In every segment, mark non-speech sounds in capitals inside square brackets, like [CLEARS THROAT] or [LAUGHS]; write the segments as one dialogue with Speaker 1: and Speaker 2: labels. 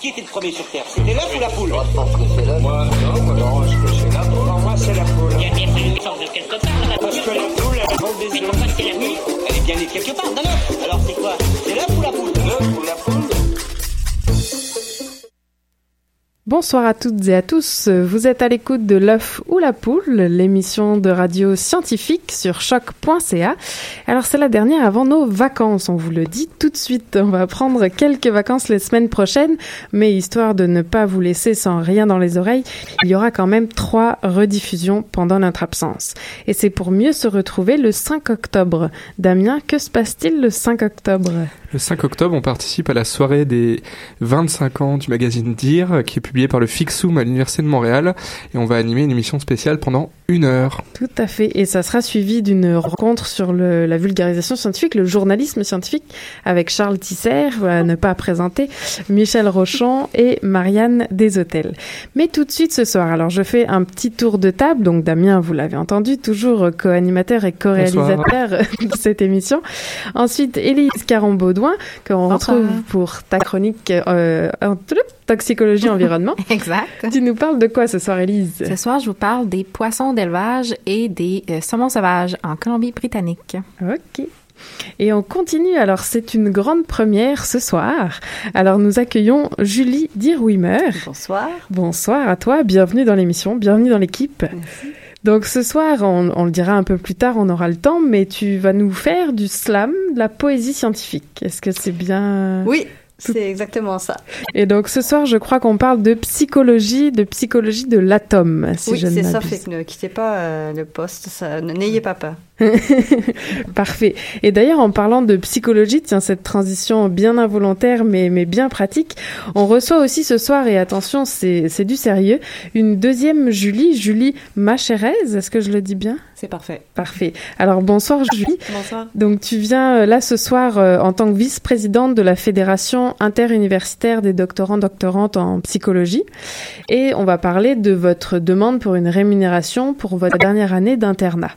Speaker 1: Qui était le premier sur Terre? C'était l'œuf ou la poule?
Speaker 2: Moi, je pense que c'est l'œuf.
Speaker 3: Moi, non, moi, non, je pense que c'est la poule.
Speaker 4: Pour moi, c'est la poule.
Speaker 1: Il y a bien fallu une sorte de quelque part, la
Speaker 4: Parce que la poule, elle pond des
Speaker 1: Mais
Speaker 4: œufs.
Speaker 1: pourquoi c'est la nuit Elle est bien née quelque part, d'un œuf. Alors c'est quoi? C'est l'œuf ou la poule?
Speaker 5: Bonsoir à toutes et à tous. Vous êtes à l'écoute de l'œuf ou la poule, l'émission de radio scientifique sur choc.ca. Alors c'est la dernière avant nos vacances, on vous le dit tout de suite. On va prendre quelques vacances les semaines prochaines, mais histoire de ne pas vous laisser sans rien dans les oreilles, il y aura quand même trois rediffusions pendant notre absence. Et c'est pour mieux se retrouver le 5 octobre. Damien, que se passe-t-il le 5 octobre?
Speaker 6: Le 5 octobre, on participe à la soirée des 25 ans du magazine Dire, qui est publié par le Fixoom à l'Université de Montréal, et on va animer une émission spéciale pendant une heure.
Speaker 5: Tout à fait. Et ça sera suivi d'une rencontre sur le- la vulgarisation scientifique, le journalisme scientifique, avec Charles Tisser, à ne pas présenter, Michel Rochon et Marianne Deshôtels. Mais tout de suite ce soir, alors je fais un petit tour de table. Donc Damien, vous l'avez entendu, toujours co-animateur et co-réalisateur [LAUGHS] de cette émission. Ensuite, Élise Caron-Baudouin, qu'on retrouve pour ta chronique euh, en- toxicologie [LAUGHS] environnement.
Speaker 7: Exact.
Speaker 5: tu nous parles de quoi ce soir, Élise?
Speaker 7: Ce soir, je vous parle des poissons d'élevage et des euh, saumons sauvages en Colombie-Britannique.
Speaker 5: Ok. Et on continue. Alors, c'est une grande première ce soir. Alors, nous accueillons Julie Dirwimer.
Speaker 8: Bonsoir.
Speaker 5: Bonsoir à toi. Bienvenue dans l'émission. Bienvenue dans l'équipe. Donc, ce soir, on, le dira un peu plus tard, on aura le temps, mais tu vas nous faire du slam, de la poésie scientifique. Est-ce que c'est bien?
Speaker 8: Oui, c'est exactement ça.
Speaker 5: Et donc, ce soir, je crois qu'on parle de psychologie, de psychologie de l'atome, si
Speaker 8: oui,
Speaker 5: je ne
Speaker 8: c'est ça.
Speaker 5: m'abuse.
Speaker 8: Fait que ne quittez pas euh, le poste. N'ayez pas peur. [LAUGHS]
Speaker 5: Parfait. Et d'ailleurs, en parlant de psychologie, tiens, cette transition bien involontaire, mais, mais bien pratique, on reçoit aussi ce soir, et attention, c'est c'est du sérieux, une deuxième Julie, Julie Machérez, est-ce que je le dis bien?
Speaker 8: C'est parfait.
Speaker 5: Parfait. Alors, bonsoir Julie.
Speaker 8: Bonsoir.
Speaker 5: Donc, tu viens euh, là ce soir euh, en tant que vice-présidente de la Fédération interuniversitaire des doctorants-doctorantes en psychologie. Et on va parler de votre demande pour une rémunération pour votre dernière année d'internat.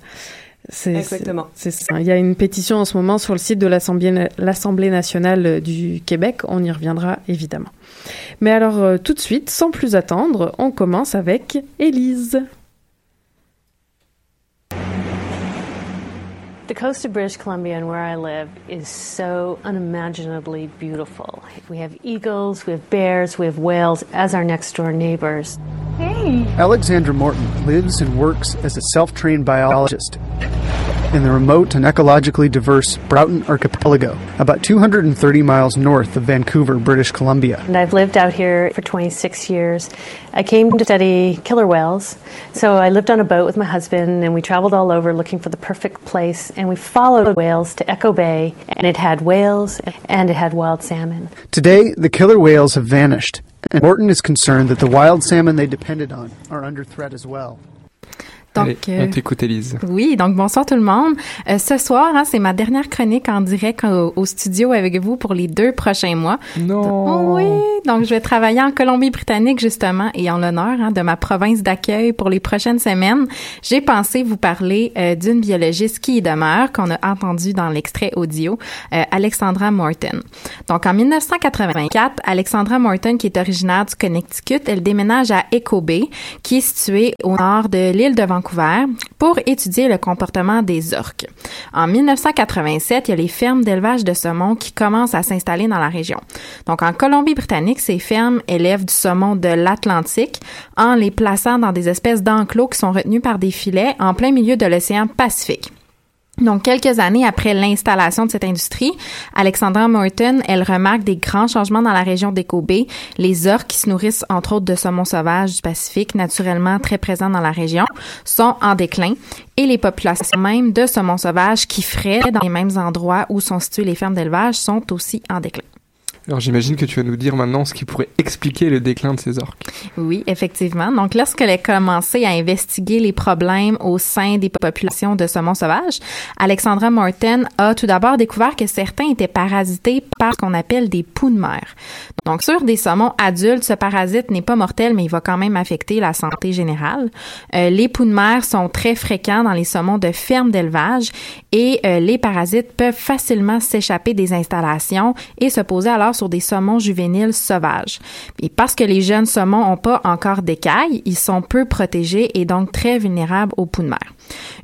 Speaker 8: Exactement.
Speaker 5: C'est ça. Il y a une pétition en ce moment sur le site de l'Assemblée nationale euh, du Québec. On y reviendra évidemment. Mais alors, tout de suite, sans plus attendre, on commence avec Élise.
Speaker 9: The coast of British Columbia and where I live is so unimaginably beautiful. We have eagles, we have bears, we have whales as our next door neighbors. Hey.
Speaker 10: Alexandra Morton lives and works as a self trained biologist in the remote and ecologically diverse Broughton Archipelago, about 230 miles north of Vancouver, British Columbia.
Speaker 9: And I've lived out here for 26 years. I came to study killer whales. So I lived on a boat with my husband and we traveled all over looking for the perfect place and we followed whales to Echo Bay and it had whales and it had wild salmon.
Speaker 10: Today, the killer whales have vanished, and Morton is concerned that the wild salmon they depended on are under threat as well.
Speaker 7: Donc,
Speaker 6: Allez,
Speaker 7: euh,
Speaker 6: on t'écoute, Élise.
Speaker 7: Oui, donc bonsoir tout le monde. Euh, ce soir, hein, c'est ma dernière chronique en direct au, au studio avec vous pour les deux prochains mois.
Speaker 6: Non!
Speaker 7: Oh oui, donc je vais travailler en Colombie-Britannique justement et en l'honneur hein, de ma province d'accueil pour les prochaines semaines. J'ai pensé vous parler euh, d'une biologiste qui y demeure, qu'on a entendu dans l'extrait audio, euh, Alexandra Morton. Donc en 1984, Alexandra Morton, qui est originaire du Connecticut, elle déménage à Echo Bay, qui est située au nord de l'île de Vancouver, pour étudier le comportement des orques. En 1987, il y a les fermes d'élevage de saumon qui commencent à s'installer dans la région. Donc en Colombie-Britannique, ces fermes élèvent du saumon de l'Atlantique en les plaçant dans des espèces d'enclos qui sont retenus par des filets en plein milieu de l'océan Pacifique. Donc, quelques années après l'installation de cette industrie, Alexandra Morton, elle remarque des grands changements dans la région d'Echo Bay. Les orques qui se nourrissent, entre autres, de saumon sauvage du Pacifique, naturellement très présents dans la région, sont en déclin. Et les populations même de saumon sauvage qui fraient dans les mêmes endroits où sont situées les fermes d'élevage sont aussi en déclin.
Speaker 6: Alors j'imagine que tu vas nous dire maintenant ce qui pourrait expliquer le déclin de ces orques.
Speaker 7: Oui, effectivement. Donc, lorsqu'elle a commencé à investiguer les problèmes au sein des populations de saumon sauvage, Alexandra Morton a tout d'abord découvert que certains étaient parasités par ce qu'on appelle des poux de mer. Donc, sur des saumons adultes, ce parasite n'est pas mortel, mais il va quand même affecter la santé générale. Euh, les poux de mer sont très fréquents dans les saumons de ferme d'élevage et euh, les parasites peuvent facilement s'échapper des installations et se poser alors sur des saumons juvéniles sauvages. Et parce que les jeunes saumons n'ont pas encore d'écailles, ils sont peu protégés et donc très vulnérables aux poux de mer.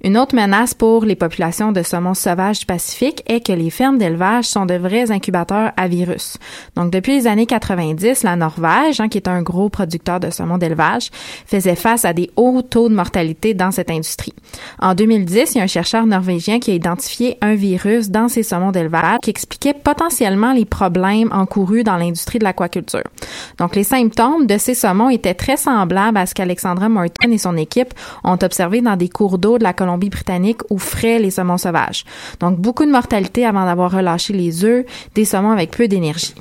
Speaker 7: Une autre menace pour les populations de saumons sauvages du Pacifique est que les fermes d'élevage sont de vrais incubateurs à virus. Donc, depuis les années 90, la Norvège, hein, qui est un gros producteur de saumons d'élevage, faisait face à des hauts taux de mortalité dans cette industrie. En 2010, il y a un chercheur norvégien qui a identifié un virus dans ces saumons d'élevage qui expliquait potentiellement les problèmes encourus dans l'industrie de l'aquaculture. Donc, les symptômes de ces saumons étaient très semblables à ce qu'Alexandra Morton et son équipe ont observé dans des cours d'eau de la Colombie-Britannique où frais les saumons sauvages. Donc, beaucoup de mortalité avant d'avoir relâché les œufs, des saumons avec peu d'énergie.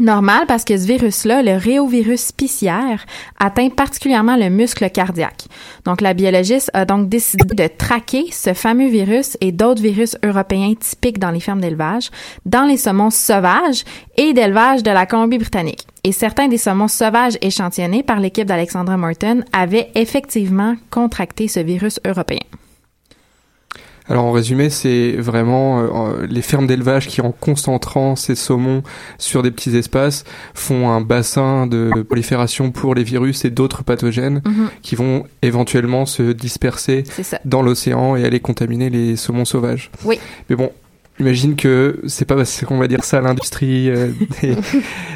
Speaker 7: Normal parce que ce virus-là, le réovirus spiciaire, atteint particulièrement le muscle cardiaque. Donc, la biologiste a donc décidé de traquer ce fameux virus et d'autres virus européens typiques dans les fermes d'élevage, dans les saumons sauvages et d'élevage de la Colombie-Britannique. Et certains des saumons sauvages échantillonnés par l'équipe d'Alexandra Morton avaient effectivement contracté ce virus européen.
Speaker 6: Alors en résumé, c'est vraiment euh, les fermes d'élevage qui, en concentrant ces saumons sur des petits espaces, font un bassin de prolifération pour les virus et d'autres pathogènes
Speaker 7: Mhm.
Speaker 6: qui vont éventuellement se disperser dans l'océan et aller contaminer les saumons sauvages.
Speaker 7: Oui.
Speaker 6: Mais bon, imagine que c'est pas parce qu'on va dire ça à l'industrie euh, [LAUGHS] des,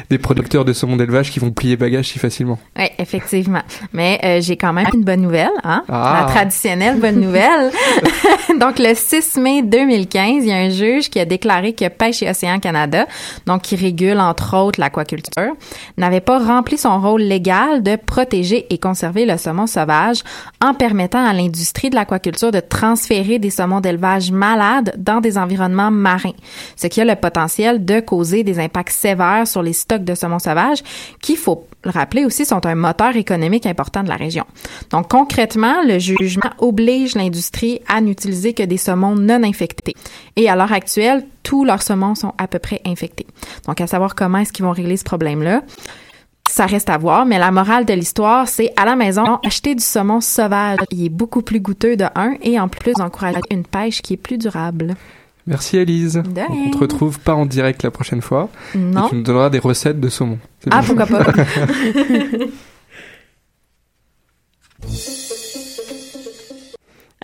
Speaker 6: des producteurs de saumon d'élevage qui vont plier bagages si facilement.
Speaker 7: Oui, effectivement. Mais euh, j'ai quand même une bonne nouvelle, hein?
Speaker 6: Ah.
Speaker 7: La traditionnelle bonne nouvelle. [LAUGHS] donc, le 6 mai 2015, il y a un juge qui a déclaré que Pêche et Océan Canada, donc qui régule entre autres l'aquaculture, n'avait pas rempli son rôle légal de protéger et conserver le saumon sauvage en permettant à l'industrie de l'aquaculture de transférer des saumons d'élevage malades dans des environnements marins, ce qui a le potentiel de causer des impacts sévères sur les stocks de saumon sauvage qui, faut le rappeler aussi, sont un moteur économique important de la région. Donc concrètement, le jugement oblige l'industrie à n'utiliser que des saumons non infectés. Et à l'heure actuelle, tous leurs saumons sont à peu près infectés. Donc à savoir comment est-ce qu'ils vont régler ce problème-là. Ça reste à voir, mais la morale de l'histoire, c'est à la maison, acheter du saumon sauvage. Il est beaucoup plus goûteux de un et en plus encourager une pêche qui est plus durable.
Speaker 6: Merci Elise. On te retrouve pas en direct la prochaine fois.
Speaker 7: Non.
Speaker 6: Et tu nous donneras des recettes de saumon.
Speaker 7: Ah, pourquoi pas. [LAUGHS]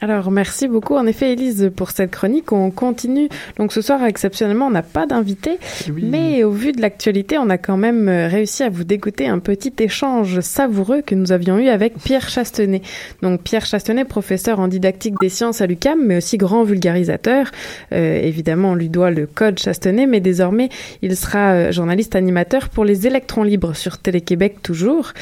Speaker 5: Alors, merci beaucoup, en effet, Élise, pour cette chronique. On continue. Donc, ce soir, exceptionnellement, on n'a pas d'invité.
Speaker 6: Oui.
Speaker 5: Mais au vu de l'actualité, on a quand même euh, réussi à vous dégoûter un petit échange savoureux que nous avions eu avec Pierre Chastenet. Donc, Pierre Chastenet, professeur en didactique des sciences à l'UCAM, mais aussi grand vulgarisateur. Euh, évidemment, on lui doit le code Chastenet, mais désormais, il sera euh, journaliste animateur pour les électrons libres sur Télé-Québec toujours.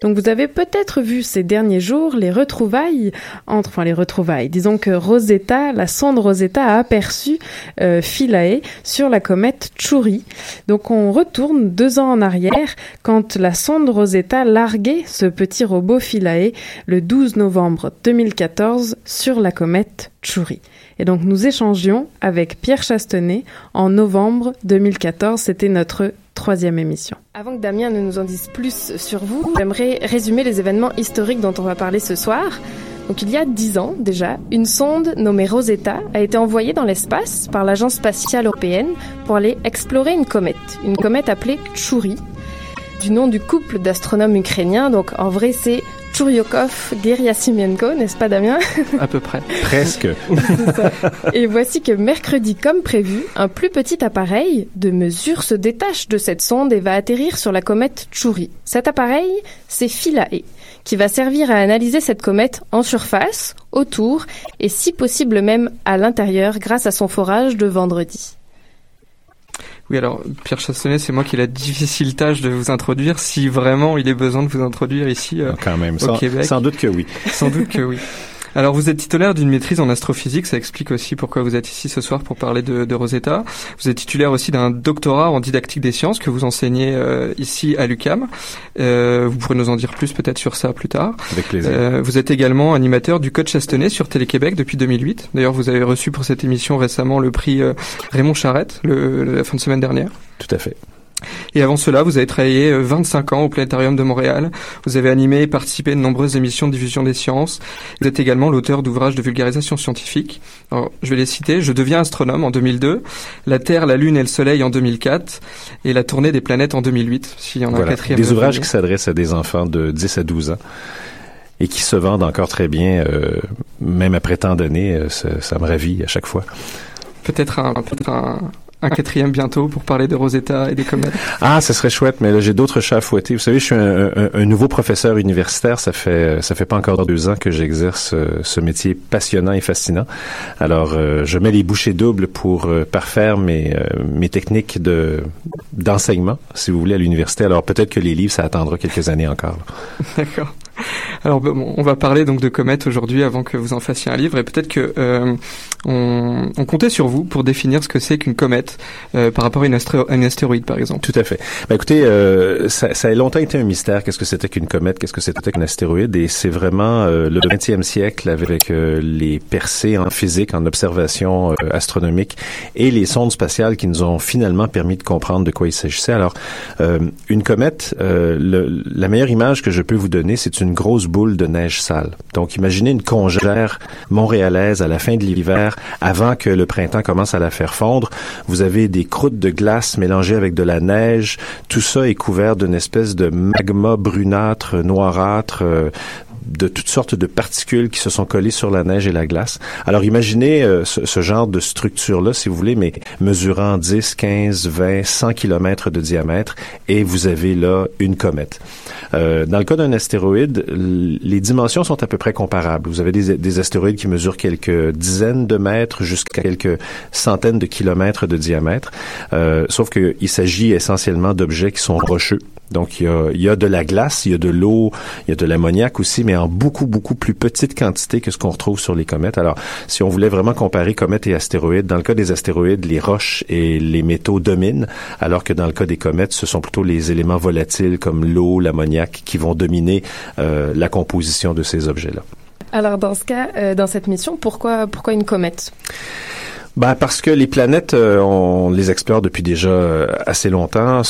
Speaker 5: Donc, vous avez peut-être vu ces derniers jours les retrouvailles entre, enfin, les retrouvailles. Disons que Rosetta, la sonde Rosetta a aperçu euh, Philae sur la comète Chury. Donc on retourne deux ans en arrière quand la sonde Rosetta larguait ce petit robot Philae le 12 novembre 2014 sur la comète Chury. Et donc nous échangions avec Pierre Chastenet en novembre 2014. C'était notre troisième émission. Avant que Damien ne nous en dise plus sur vous, j'aimerais résumer les événements historiques dont on va parler ce soir. Donc il y a dix ans déjà, une sonde nommée Rosetta a été envoyée dans l'espace par l'Agence spatiale européenne pour aller explorer une comète, une comète appelée Chury, du nom du couple d'astronomes ukrainiens. Donc en vrai c'est Churyukov Geriasimienko, n'est-ce pas Damien?
Speaker 6: À peu près. [LAUGHS]
Speaker 2: Presque.
Speaker 5: Et voici que mercredi, comme prévu, un plus petit appareil de mesure se détache de cette sonde et va atterrir sur la comète Chury. Cet appareil, c'est Philae, qui va servir à analyser cette comète en surface, autour et si possible même à l'intérieur grâce à son forage de vendredi.
Speaker 6: Oui, alors Pierre Chassonnet, c'est moi qui ai la difficile tâche de vous introduire, si vraiment il est besoin de vous introduire ici euh,
Speaker 2: Quand même,
Speaker 6: au
Speaker 2: sans,
Speaker 6: Québec.
Speaker 2: sans doute que oui.
Speaker 6: Sans doute que oui. [LAUGHS] Alors vous êtes titulaire d'une maîtrise en astrophysique, ça explique aussi pourquoi vous êtes ici ce soir pour parler de, de Rosetta. Vous êtes titulaire aussi d'un doctorat en didactique des sciences que vous enseignez euh, ici à l'UCAM. Euh, vous pourrez nous en dire plus peut-être sur ça plus tard.
Speaker 2: Avec plaisir.
Speaker 6: Euh, vous êtes également animateur du Code Chastenay sur Télé-Québec depuis 2008. D'ailleurs, vous avez reçu pour cette émission récemment le prix euh, Raymond Charette le, la fin de semaine dernière.
Speaker 2: Tout à fait.
Speaker 6: Et avant cela, vous avez travaillé 25 ans au Planétarium de Montréal. Vous avez animé et participé à de nombreuses émissions de diffusion des sciences. Vous êtes également l'auteur d'ouvrages de vulgarisation scientifique. Alors, je vais les citer. Je deviens astronome en 2002, La Terre, la Lune et le Soleil en 2004 et La tournée des planètes en 2008, s'il y en a un quatrième.
Speaker 2: Des ouvrages qui s'adressent à des enfants de 10 à 12 ans et qui se vendent encore très bien, euh, même après tant d'années. Euh, ça, ça, me ravit à chaque fois.
Speaker 6: Peut-être un, peut-être un, un quatrième bientôt pour parler de Rosetta et des comètes.
Speaker 2: Ah, ce serait chouette, mais là j'ai d'autres chats à fouetter. Vous savez, je suis un, un, un, nouveau professeur universitaire. Ça fait ça fait pas encore deux ans que j'exerce euh, ce métier passionnant et fascinant. Alors, euh, je mets les bouchées doubles pour euh, parfaire mes mes techniques de d'enseignement, si vous voulez, à l'université. Alors peut-être que les livres, ça attendra quelques années encore. [LAUGHS]
Speaker 6: D'accord. [LAUGHS] Alors bon, on va parler donc de comètes aujourd'hui avant que vous en fassiez un livre et peut-être que euh, on, on, comptait sur vous pour définir ce que c'est qu'une comète euh, par rapport à une, astéroïde par exemple.
Speaker 2: Tout à fait. Ben, écoutez, euh, ça, ça, a longtemps été un mystère. Qu'est-ce que c'était qu'une comète Qu'est-ce que c'était qu'un astéroïde Et c'est vraiment euh, le 20e siècle avec euh, les percées en physique, en observation astronomique et les sondes spatiales qui nous ont finalement permis de comprendre de quoi il s'agissait. Alors, une comète, le, la meilleure image que je peux vous donner, c'est une grosse boule de neige sale. Donc, imaginez une congère montréalaise à la fin de l'hiver, avant que le printemps commence à la faire fondre. Vous avez des croûtes de glace mélangées avec de la neige. Tout ça est couvert d'une espèce de magma brunâtre, noirâtre, euh, de toutes sortes de particules qui se sont collées sur la neige et la glace. Alors imaginez euh, ce, ce, genre de structure-là, si vous voulez, mais mesurant 10, 15, 20, 100 kilomètres de diamètre, et vous avez là une comète. Euh, dans le cas d'un astéroïde, les dimensions sont à peu près comparables. Vous avez des, des astéroïdes qui mesurent quelques dizaines de mètres jusqu'à quelques centaines de kilomètres de diamètre, euh, sauf qu'il s'agit essentiellement d'objets qui sont rocheux. Donc, il y, a, il y a de la glace, il y a de l'eau, il y a de l'ammoniac aussi, mais en beaucoup, beaucoup plus petite quantité que ce qu'on retrouve sur les comètes. Alors, si on voulait vraiment comparer comètes et astéroïdes, dans le cas des astéroïdes, les roches et les métaux dominent, alors que dans le cas des comètes, ce sont plutôt les éléments volatiles comme l'eau, l'ammoniac qui vont dominer euh, la composition de ces objets-là.
Speaker 5: Alors, dans ce cas, euh, dans cette mission, pourquoi, pourquoi une comète?
Speaker 2: Ben parce que les planètes, euh, on les explore depuis déjà euh, assez longtemps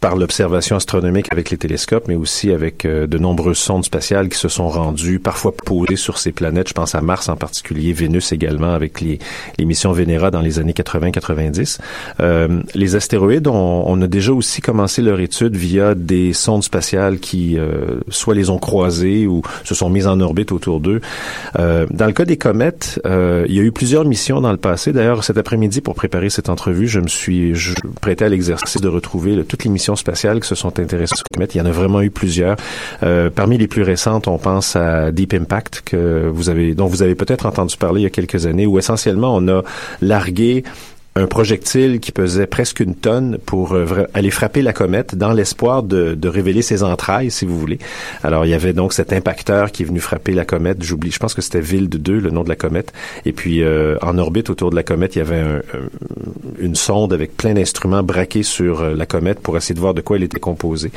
Speaker 2: par l'observation astronomique avec les télescopes, mais aussi avec euh, de nombreuses sondes spatiales qui se sont rendues, parfois posées sur ces planètes. Je pense à Mars en particulier, Vénus également, avec les, missions Vénéra dans les années 80-90. Euh, les astéroïdes, on, on, a déjà aussi commencé leur étude via des sondes spatiales qui euh, soit les ont croisées ou se sont mises en orbite autour d'eux. Euh, dans le cas des comètes, il y a eu plusieurs missions dans le passé. D'ailleurs, cet après-midi, pour préparer cette entrevue, je me suis prêté à l'exercice de retrouver toutes les missions spatiales qui se sont intéressées aux comètes. Il y en a vraiment eu plusieurs. Euh, parmi les plus récentes, on pense à Deep Impact que vous avez, dont vous avez peut-être entendu parler il y a quelques années, où essentiellement on a largué un projectile qui pesait presque une tonne pour euh, aller frapper la comète dans l'espoir de, de, révéler ses entrailles, si vous voulez. Alors, il y avait donc cet impacteur qui est venu frapper la comète. J'oublie, je pense que c'était Ville de 2, le nom de la comète. Et puis, euh, en orbite autour de la comète, il y avait un, une sonde avec plein d'instruments braqués sur euh, la comète pour essayer de voir de quoi elle était composée.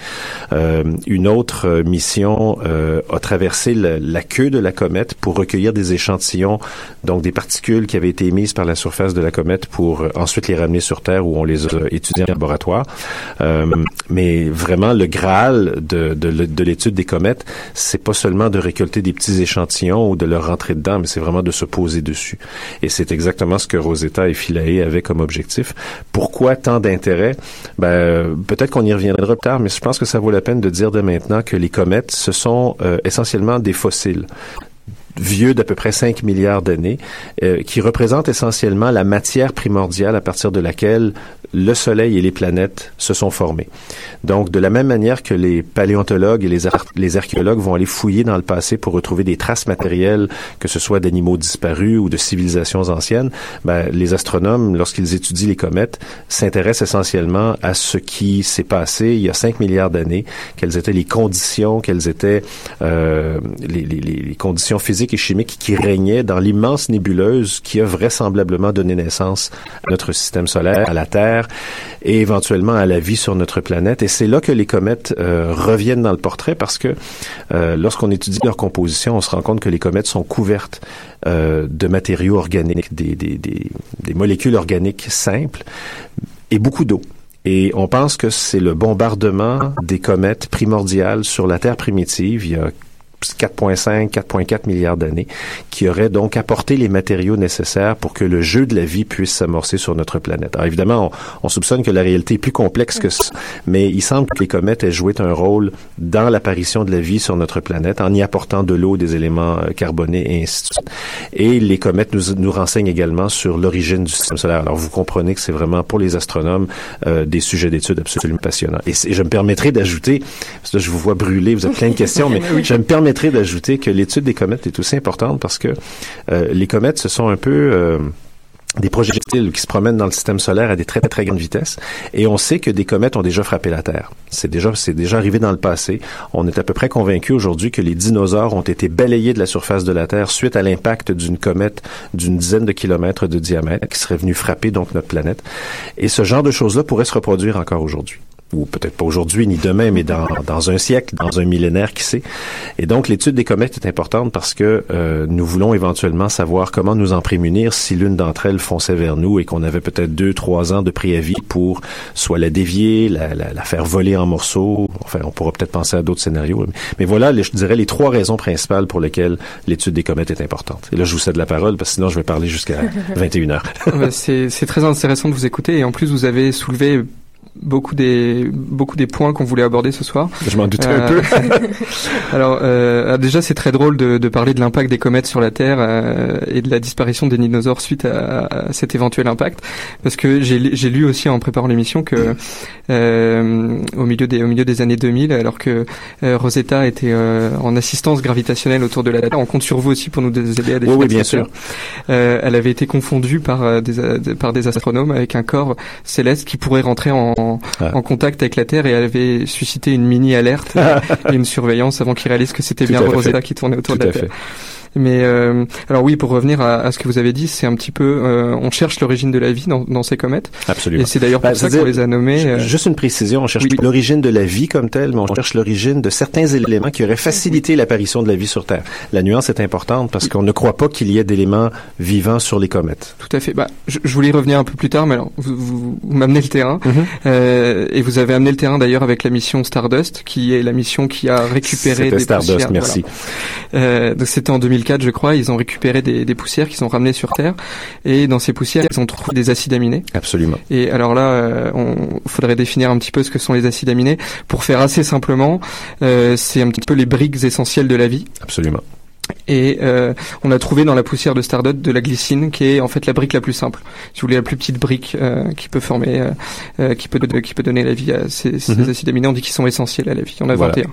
Speaker 2: Euh, une autre euh, mission a traversé la queue de la comète pour recueillir des échantillons, donc des particules qui avaient été émises par la surface de la comète pour ensuite les ramener sur Terre où on les a étudiés en laboratoire. Euh, mais vraiment, le Graal de, de, de l'étude des comètes, c'est pas seulement de récolter des petits échantillons ou de leur rentrer dedans, mais c'est vraiment de se poser dessus. Et c'est exactement ce que Rosetta et Philae avaient comme objectif. Pourquoi tant d'intérêt? Ben, peut-être qu'on y reviendra plus tard, mais je pense que ça vaut la peine de dire de maintenant que les comètes, ce sont euh, essentiellement des fossiles vieux d'à peu près 5 milliards d'années, euh, qui représente essentiellement la matière primordiale à partir de laquelle le Soleil et les planètes se sont formés. Donc, de la même manière que les paléontologues et les, les archéologues vont aller fouiller dans le passé pour retrouver des traces matérielles, que ce soit d'animaux disparus ou de civilisations anciennes, ben, les astronomes, lorsqu'ils étudient les comètes, s'intéressent essentiellement à ce qui s'est passé il y a 5 milliards d'années, quelles étaient les conditions, quelles étaient euh, les, les, les conditions physiques et chimiques qui régnaient dans l'immense nébuleuse qui a vraisemblablement donné naissance à notre système solaire, à la Terre et éventuellement à la vie sur notre planète. Et c'est là que les comètes euh, reviennent dans le portrait parce que euh, lorsqu'on étudie leur composition, on se rend compte que les comètes sont couvertes euh, de matériaux organiques, des, des molécules organiques simples et beaucoup d'eau. Et on pense que c'est le bombardement des comètes primordiales sur la Terre primitive il y a 4,5, 4,4 milliards d'années, qui aurait donc apporté les matériaux nécessaires pour que le jeu de la vie puisse s'amorcer sur notre planète. Alors évidemment, on, on, soupçonne que la réalité est plus complexe que ça, mais il semble que les comètes aient joué un rôle dans l'apparition de la vie sur notre planète en y apportant de l'eau, des éléments euh, carbonés et ainsi de suite. Et les comètes nous, nous renseignent également sur l'origine du système solaire. Alors vous comprenez que c'est vraiment pour les astronomes euh, des sujets d'études absolument passionnants. Et, et je me permettrai d'ajouter, parce que là, je vous vois brûler, vous avez plein de questions, [LAUGHS] mais je me permets permettrait d'ajouter que l'étude des comètes est aussi importante parce que euh, les comètes, ce sont un peu... Euh, des projectiles qui se promènent dans le système solaire à des très très grandes vitesses et on sait que des comètes ont déjà frappé la Terre. C'est déjà c'est déjà arrivé dans le passé. On est à peu près convaincu aujourd'hui que les dinosaures ont été balayés de la surface de la Terre suite à l'impact d'une comète d'une dizaine de kilomètres de diamètre qui serait venue frapper donc notre planète. Et ce genre de choses-là pourrait se reproduire encore aujourd'hui ou peut-être pas aujourd'hui ni demain, mais dans, dans un siècle, dans un millénaire, qui sait. Et donc, l'étude des comètes est importante parce que euh, nous voulons éventuellement savoir comment nous en prémunir si l'une d'entre elles fonçait vers nous et qu'on avait peut-être deux, trois ans de préavis pour soit la dévier, la, la, la, faire voler en morceaux. Enfin, on pourra peut-être penser à d'autres scénarios. Mais voilà, les, je dirais, les trois raisons principales pour lesquelles l'étude des comètes est importante. Et là, je vous cède la parole parce que sinon, je vais parler jusqu'à [LAUGHS] 21 heures.
Speaker 6: C'est très intéressant de vous écouter et en plus, vous avez soulevé beaucoup des beaucoup des points qu'on voulait aborder ce soir.
Speaker 2: Je m'en doutais euh, un peu. [LAUGHS]
Speaker 6: alors euh, déjà c'est très drôle de, de parler de l'impact des comètes sur la Terre euh, et de la disparition des dinosaures suite à, à cet éventuel impact parce que j'ai lu aussi en préparant l'émission que euh, au milieu des au milieu des années 2000 alors que euh, Rosetta était en assistance gravitationnelle autour de la Terre on compte sur vous aussi pour nous aider à
Speaker 2: définir oui, oui, bien sûr.
Speaker 6: elle avait été confondue par des par des astronomes avec un corps céleste qui pourrait rentrer en en, ah. en, contact avec la Terre et elle avait suscité une mini alerte [LAUGHS] et une surveillance avant qu'ils réalisent que c'était bien Rosetta qui tournait autour
Speaker 2: Tout
Speaker 6: de la Terre.
Speaker 2: Fait.
Speaker 6: Mais euh, alors oui, pour revenir à, à, ce que vous avez dit, c'est un petit peu, euh, on cherche l'origine de la vie dans, dans, ces comètes.
Speaker 2: Absolument.
Speaker 6: Et c'est d'ailleurs pour bah, ça qu'on les a nommés. Euh...
Speaker 2: Juste une précision, on cherche oui. l'origine de la vie comme telle, mais on cherche l'origine de certains éléments qui auraient facilité l'apparition de la vie sur Terre. La nuance est importante parce qu'on ne croit pas qu'il y ait d'éléments vivants sur les comètes.
Speaker 6: Tout à fait. Bah, je, je voulais y revenir un peu plus tard, mais alors vous, vous, vous m'amenez le terrain
Speaker 2: Mhm.
Speaker 6: mm -hmm. et vous avez amené le terrain d'ailleurs avec la mission Stardust, qui est la mission qui a récupéré des
Speaker 2: Stardust,
Speaker 6: poussières.
Speaker 2: Merci.
Speaker 6: Voilà. donc c'était en 2004, je crois. Ils ont récupéré des, des poussières qui sont ramenées sur Terre et dans ces poussières ils ont trouvé des acides aminés.
Speaker 2: Absolument.
Speaker 6: Et alors là, euh, on faudrait définir un petit peu ce que sont les acides aminés. Pour faire assez simplement, euh, c'est un petit peu les briques essentielles de la vie.
Speaker 2: Absolument.
Speaker 6: Et euh, on a trouvé dans la poussière de Stardust de la glycine, qui est en fait la brique la plus simple. Si vous voulez, la plus petite brique euh, qui peut former, euh, qui peut qui peut donner la vie à ces, ces
Speaker 2: Mhm.
Speaker 6: mm -hmm. acides aminés. On dit qu'ils sont essentiels à la vie. En a
Speaker 2: Voilà.
Speaker 6: 21.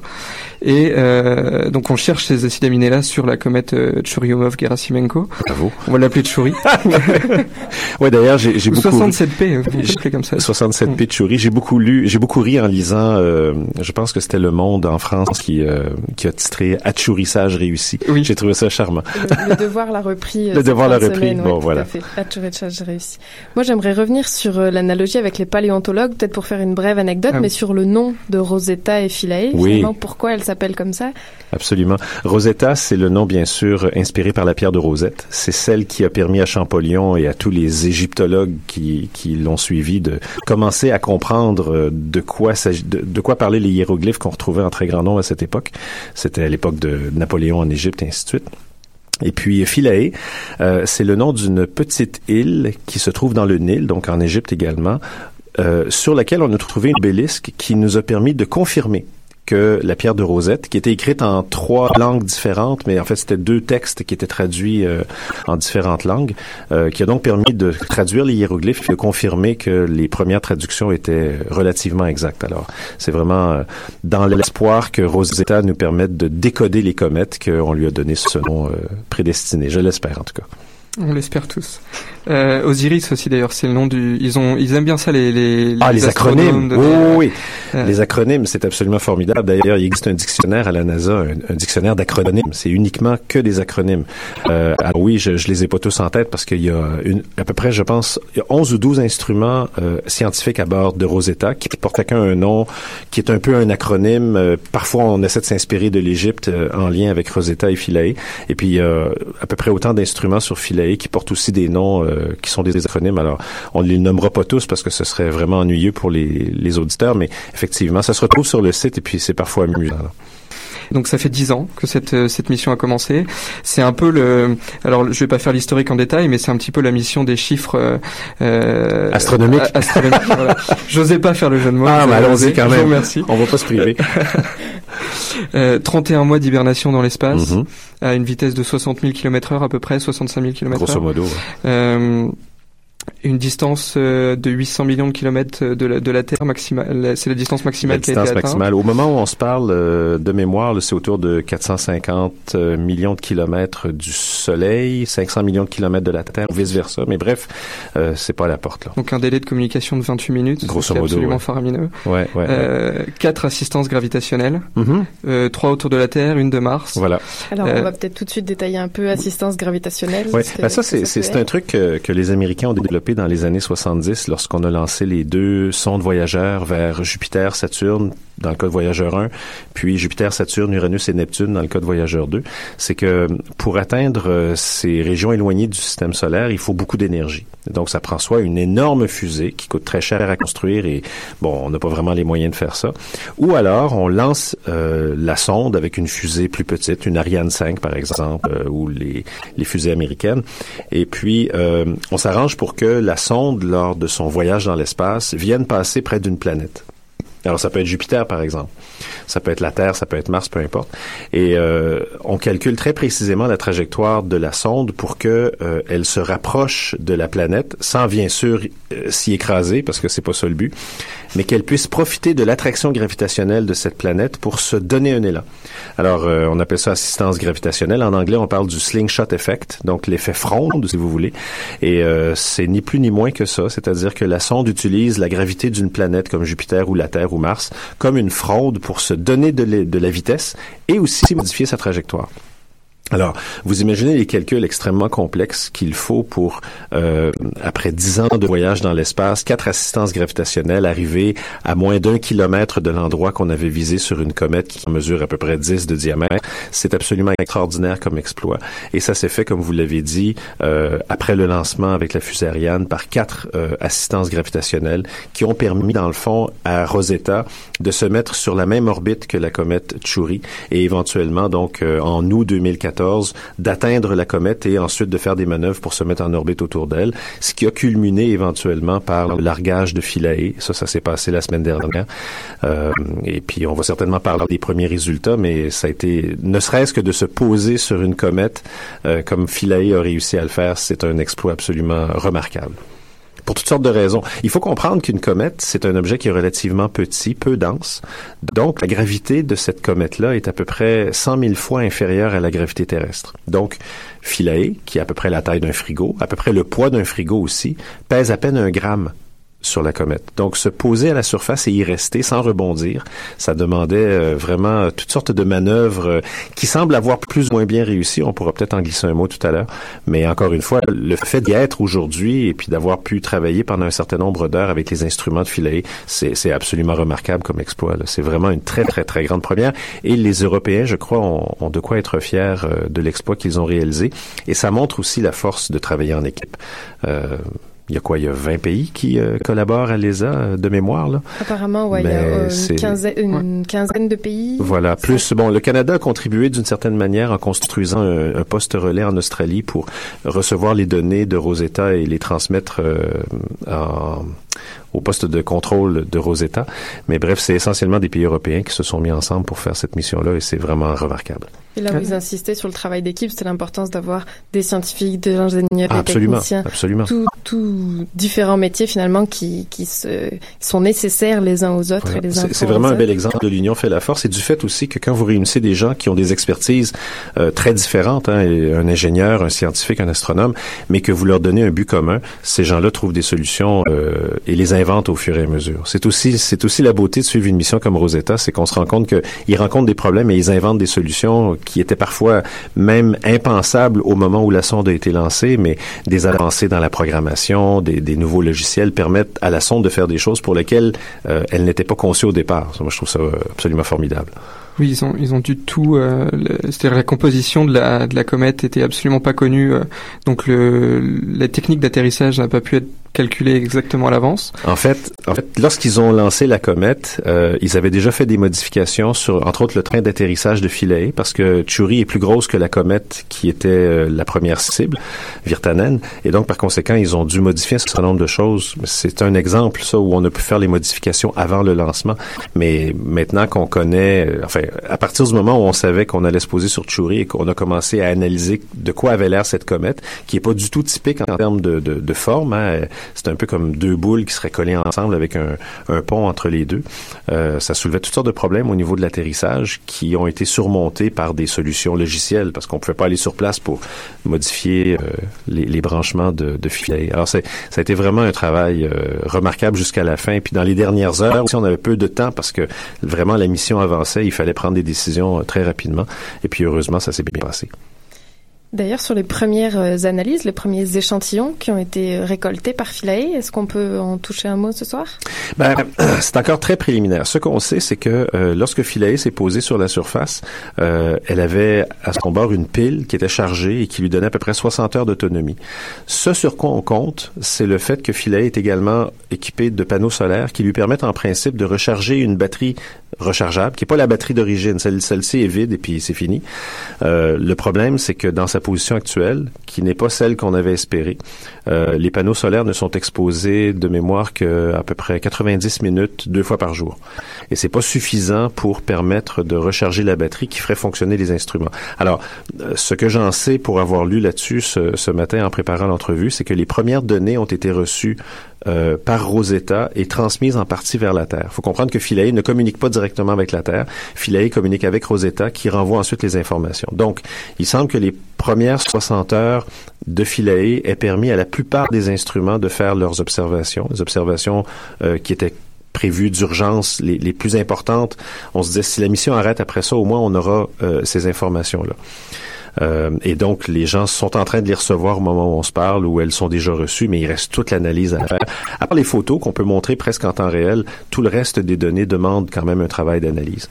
Speaker 6: Et euh, donc on cherche ces acides aminés là sur la comète euh, Churyumov-Gerasimenko.
Speaker 2: Bravo.
Speaker 6: On va l'appeler Tchouri. [LAUGHS]
Speaker 2: ouais, d'ailleurs, j'ai j'ai
Speaker 6: Ou
Speaker 2: beaucoup
Speaker 6: 67P, vous comme ça.
Speaker 2: 67P de. J'ai beaucoup lu, j'ai beaucoup ri en lisant. euh, je pense que c'était Le Monde en France qui euh, qui a titré Achourissage réussi.
Speaker 6: Oui.
Speaker 2: J'ai trouvé ça charmant.
Speaker 5: Le, le devoir l'a repris. euh,
Speaker 2: Le Devoir l'a repris,
Speaker 5: semaine,
Speaker 2: bon,
Speaker 5: ouais,
Speaker 2: voilà.
Speaker 5: Atchourissage réussi. Moi, j'aimerais revenir sur euh, l'analogie avec les paléontologues, peut-être pour faire une brève anecdote,
Speaker 6: Ah
Speaker 5: mais sur le nom de Rosetta et Philae.
Speaker 2: Oui.
Speaker 5: Pourquoi elle s'appelle comme ça?
Speaker 2: Absolument. Rosetta, c'est le nom bien sûr inspiré par la pierre de Rosette. C'est celle qui a permis à Champollion et à tous les égyptologues qui, qui l'ont suivi de commencer à comprendre euh, de quoi de, de quoi parlaient les hiéroglyphes qu'on retrouvait en très grand nombre à cette époque. C'était à l'époque de Napoléon en Égypte Et puis Philae, euh, c'est le nom d'une petite île qui se trouve dans le Nil, donc en Égypte également, euh, sur laquelle on a trouvé une obélisque qui nous a permis de confirmer que la pierre de Rosette, qui était écrite en trois langues différentes, mais en fait c'était deux textes qui étaient traduits euh, en différentes langues, euh, qui a donc permis de traduire les hiéroglyphes et de confirmer que les premières traductions étaient relativement exactes. Alors c'est vraiment euh, dans l'espoir que Rosetta nous permette de décoder les comètes qu'on lui a donné ce nom prédestiné. Je l'espère en tout cas.
Speaker 6: On l'espère tous. Euh, Osiris aussi d'ailleurs, c'est le nom du. Ils ont, ils aiment bien ça les les.
Speaker 2: Ah, les acronymes. Oui, oui, oui. Les acronymes, c'est absolument formidable. D'ailleurs, il existe un dictionnaire à la NASA, un, dictionnaire d'acronymes. C'est uniquement que des acronymes. Euh, alors oui, je, je les ai pas tous en tête parce qu'il y a une, à peu près, je pense, il y a 11 ou 12 instruments euh, scientifiques à bord de Rosetta qui portent chacun un nom qui est un peu un acronyme. Euh, parfois, on essaie de s'inspirer de l'Égypte euh, en lien avec Rosetta et Philae. Et puis, il y a à peu près autant d'instruments sur Philae qui portent aussi des noms qui sont des acronymes. Alors, on ne les nommera pas tous parce que ce serait vraiment ennuyeux pour les, les auditeurs, mais effectivement, ça se retrouve sur le site et puis c'est parfois amusant.
Speaker 6: Donc ça fait dix ans que cette euh, cette mission a commencé. C'est un peu le alors je vais pas faire l'historique en détail, mais c'est un petit peu la mission des chiffres euh,
Speaker 2: euh
Speaker 6: astronomiques. voilà. [LAUGHS] J'osais pas faire le jeu de mots.
Speaker 2: Ah, mais allons-y quand même.
Speaker 6: Merci.
Speaker 2: On va pas se priver. [LAUGHS]
Speaker 6: euh, 31 mois d'hibernation dans l'espace mm-hmm. à une vitesse de 60 000 km heure à peu près, 65 000 km heure.
Speaker 2: Grosso modo. Ouais.
Speaker 6: Euh, une distance euh, de 800 millions de kilomètres de la, de la Terre maximale. C'est la distance maximale
Speaker 2: la qui a été maximale. Au moment où on se parle euh, de mémoire, c'est autour de 450 euh, millions de kilomètres du Soleil, 500 millions de kilomètres de la Terre, vice versa. Mais bref, euh, c'est pas à la porte là.
Speaker 6: Donc un délai de communication de 28 minutes,
Speaker 2: grosso modo,
Speaker 6: absolument
Speaker 2: ouais.
Speaker 6: faramineux.
Speaker 2: Ouais, ouais,
Speaker 6: euh, Quatre assistances gravitationnelles,
Speaker 2: mm
Speaker 6: -hmm. trois autour de la Terre, une de Mars.
Speaker 2: Voilà.
Speaker 5: Alors on va peut-être tout de suite détailler un peu assistance gravitationnelle.
Speaker 2: Ouais. Ben, ça c'est un truc que, que les Américains ont développé dans les années 70 lorsqu'on a lancé les deux sondes voyageurs vers Jupiter, Saturne dans le cas de Voyageur 1, puis Jupiter, Saturne, Uranus et Neptune dans le cas de Voyageur 2, c'est que pour atteindre ces régions éloignées du système solaire, il faut beaucoup d'énergie. Donc ça prend soit une énorme fusée qui coûte très cher à construire et bon, on n'a pas vraiment les moyens de faire ça, ou alors on lance euh, la sonde avec une fusée plus petite, une Ariane 5 par exemple, euh, ou les, les fusées américaines, et puis euh, on s'arrange pour que la sonde lors de son voyage dans l'espace vienne passer près d'une planète. Alors ça peut être Jupiter par exemple, ça peut être la Terre, ça peut être Mars, peu importe. Et euh, on calcule très précisément la trajectoire de la sonde pour que euh, elle se rapproche de la planète, sans bien sûr euh, s'y écraser parce que c'est pas ça le but, mais qu'elle puisse profiter de l'attraction gravitationnelle de cette planète pour se donner un élan. Alors on appelle ça assistance gravitationnelle. En anglais, on parle du slingshot effect, donc l'effet fronde si vous voulez. Et c'est ni plus ni moins que ça, c'est-à-dire que la sonde utilise la gravité d'une planète comme Jupiter ou la Terre ou Mars comme une fronde pour se donner de la vitesse et aussi modifier sa trajectoire. Alors, vous imaginez les calculs extrêmement complexes qu'il faut pour, euh, après dix ans de voyage dans l'espace, quatre assistances gravitationnelles, arriver à moins d'un kilomètre de l'endroit qu'on avait visé sur une comète qui mesure à peu près 10 de diamètre. C'est absolument extraordinaire comme exploit. Et ça s'est fait, comme vous l'avez dit, euh, après le lancement avec la fusée Ariane par quatre euh, assistances gravitationnelles qui ont permis, dans le fond, à Rosetta de se mettre sur la même orbite que la comète Chury et éventuellement, donc, euh, en août 2014, d'atteindre la comète et ensuite de faire des manœuvres pour se mettre en orbite autour d'elle, ce qui a culminé éventuellement par le largage de Philae. Ça, ça s'est passé la semaine dernière. Euh, et puis, on va certainement parler des premiers résultats, mais ça a été, ne serait-ce que de se poser sur une comète euh, comme Philae a réussi à le faire, c'est un exploit absolument remarquable pour toutes sortes de raisons. Il faut comprendre qu'une comète, c'est un objet qui est relativement petit, peu dense. Donc, la gravité de cette comète-là est à peu près 100 000 fois inférieure à la gravité terrestre. Donc, Philae, qui est à peu près la taille d'un frigo, à peu près le poids d'un frigo aussi, pèse à peine un gramme sur la comète. Donc, se poser à la surface et y rester sans rebondir, ça demandait euh, vraiment toutes sortes de manœuvres euh, qui semblent avoir plus ou moins bien réussi. On pourra peut-être en glisser un mot tout à l'heure. Mais encore une fois, le fait d'y être aujourd'hui et puis d'avoir pu travailler pendant un certain nombre d'heures avec les instruments de Philae, c'est absolument remarquable comme exploit. C'est vraiment une très, très, très grande première. Et les Européens, je crois, ont, ont de quoi être fiers euh, de l'exploit qu'ils ont réalisé. Et ça montre aussi la force de travailler en équipe. Euh, il y a quoi, il y a 20 pays qui euh, collaborent à l'ESA euh, de mémoire, là?
Speaker 5: Apparemment, ouais, il y a euh, une, quinzaine, une quinzaine, de pays.
Speaker 2: Voilà. Plus, bon, le Canada a contribué d'une certaine manière en construisant un, un, poste relais en Australie pour recevoir les données de Rosetta et les transmettre en au poste de contrôle de Rosetta. Mais bref, c'est essentiellement des pays européens qui se sont mis ensemble pour faire cette mission-là et c'est vraiment remarquable.
Speaker 5: Et là où ils insistaient sur le travail d'équipe, c'était l'importance d'avoir des scientifiques, des ingénieurs, des
Speaker 2: absolument,
Speaker 5: techniciens,
Speaker 2: absolument.
Speaker 5: Tous tout différents métiers finalement qui, qui, se, qui sont nécessaires les uns aux autres
Speaker 2: voilà. C'est vraiment un bel exemple de l'union fait la force et du fait aussi que quand vous réunissez des gens qui ont des expertises euh, très différentes, hein, un ingénieur, un scientifique, un astronome, mais que vous leur donnez un but commun, ces gens-là trouvent des solutions euh, et les invente au fur et à mesure. C'est aussi c'est aussi la beauté de suivre une mission comme Rosetta, c'est qu'on se rend compte qu'ils rencontrent des problèmes et ils inventent des solutions qui étaient parfois même impensables au moment où la sonde a été lancée, mais des avancées dans la programmation, des, des nouveaux logiciels permettent à la sonde de faire des choses pour lesquelles euh, elle n'était pas conçue au départ. Moi, je trouve ça absolument formidable.
Speaker 6: Oui, ils ont ils ont du tout. Euh, C'est-à-dire la composition de la de la comète était absolument pas connue, euh, donc le la technique d'atterrissage n'a pas pu être calculé exactement à l'avance.
Speaker 2: En fait, en fait, lorsqu'ils ont lancé la comète, euh, ils avaient déjà fait des modifications sur, entre autres, le train d'atterrissage de Philae, parce que Chury est plus grosse que la comète qui était euh, la première cible, Virtanen, et donc par conséquent, ils ont dû modifier un certain nombre de choses. C'est un exemple, ça, où on a pu faire les modifications avant le lancement, mais maintenant qu'on connaît, euh, enfin, à partir du moment où on savait qu'on allait se poser sur Chury et qu'on a commencé à analyser de quoi avait l'air cette comète, qui est pas du tout typique en termes de, de, de forme, hein, c'est un peu comme deux boules qui seraient collées ensemble avec un, un pont entre les deux. Euh, ça soulevait toutes sortes de problèmes au niveau de l'atterrissage qui ont été surmontés par des solutions logicielles parce qu'on pouvait pas aller sur place pour modifier euh, les, les, branchements de, de filets. Alors ça a été vraiment un travail euh, remarquable jusqu'à la fin. Puis dans les dernières heures, aussi, on avait peu de temps parce que vraiment la mission avançait. Il fallait prendre des décisions euh, très rapidement. Et puis heureusement, ça s'est bien passé.
Speaker 5: D'ailleurs, sur les premières euh, analyses, les premiers échantillons qui ont été euh, récoltés par Philae, est-ce qu'on peut en toucher un mot ce soir?
Speaker 2: Ben, [CLEARS THROAT] c'est encore très préliminaire. Ce qu'on sait, c'est que euh, lorsque Philae s'est posée sur la surface, elle avait à son bord une pile qui était chargée et qui lui donnait à peu près 60 heures d'autonomie. Ce sur quoi on compte, c'est le fait que Philae est également équipé de panneaux solaires qui lui permettent en principe de recharger une batterie rechargeable, qui n'est pas la batterie d'origine. Celle, celle-ci est vide et puis c'est fini. Euh, le problème, c'est que dans sa position actuelle, qui n'est pas celle qu'on avait espérée, euh, les panneaux solaires ne sont exposés de mémoire qu'à peu près 90 minutes, deux fois par jour. Et c'est pas suffisant pour permettre de recharger la batterie qui ferait fonctionner les instruments. Alors, euh, ce que j'en sais pour avoir lu là-dessus ce, ce matin en préparant l'entrevue, c'est que les premières données ont été reçues euh, par Rosetta et transmises en partie vers la Terre. Il faut comprendre que Philae ne communique pas directement avec la Terre. Philae communique avec Rosetta qui renvoie ensuite les informations. Donc, il semble que les premières 60 heures de Philae aient permis à la plupart des instruments de faire leurs observations, les observations euh, qui étaient prévues d'urgence, les, les, plus importantes. On se disait, si la mission arrête après ça, au moins on aura euh, ces informations-là. Euh, et donc, les gens sont en train de les recevoir au moment où on se parle, où elles sont déjà reçues, mais il reste toute l'analyse à faire. À part les photos qu'on peut montrer presque en temps réel, tout le reste des données demande quand même un travail d'analyse.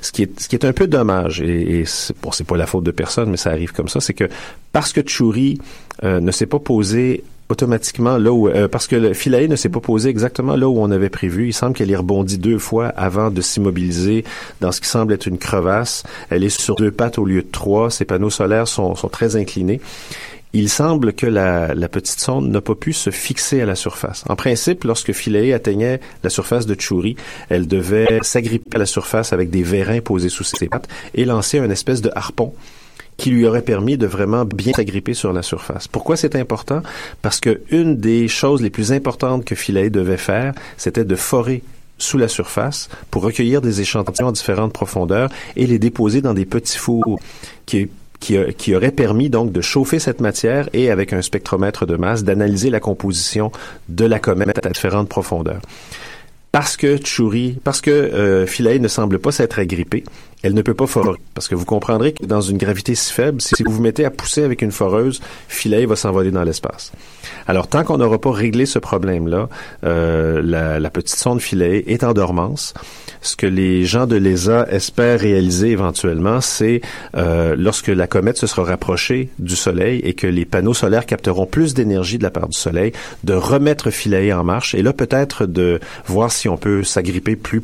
Speaker 2: Ce qui est, ce qui est un peu dommage, et, et c'est, bon, c'est pas la faute de personne, mais ça arrive comme ça, c'est que parce que Tchouri euh, ne s'est pas posé automatiquement là où euh, parce que le Philae ne s'est pas posé exactement là où on avait prévu. Il semble qu'elle ait rebondi deux fois avant de s'immobiliser dans ce qui semble être une crevasse. Elle est sur deux pattes au lieu de trois. Ses panneaux solaires sont, très inclinés. Il semble que la, la petite sonde n'a pas pu se fixer à la surface. En principe, lorsque Philae atteignait la surface de Tchouri, elle devait s'agripper à la surface avec des vérins posés sous ses pattes et lancer un espèce de harpon qui lui aurait permis de vraiment bien s'agripper sur la surface. Pourquoi c'est important? Parce que une des choses les plus importantes que Philae devait faire, c'était de forer sous la surface pour recueillir des échantillons à différentes profondeurs et les déposer dans des petits fours qui qui, aurait permis donc de chauffer cette matière et avec un spectromètre de masse d'analyser la composition de la comète à différentes profondeurs. Parce que Tchouri, parce que euh, Philae ne semble pas s'être agrippée, elle ne peut pas forer. Parce que vous comprendrez que dans une gravité si faible, si vous vous mettez à pousser avec une foreuse, Philae va s'envoler dans l'espace. Alors, tant qu'on n'aura pas réglé ce problème-là, euh, la, la, petite sonde Philae est en dormance. Ce que les gens de l'ESA espèrent réaliser éventuellement, c'est euh, lorsque la comète se sera rapprochée du Soleil et que les panneaux solaires capteront plus d'énergie de la part du Soleil, de remettre Philae en marche et là peut-être de voir si on peut s'agripper plus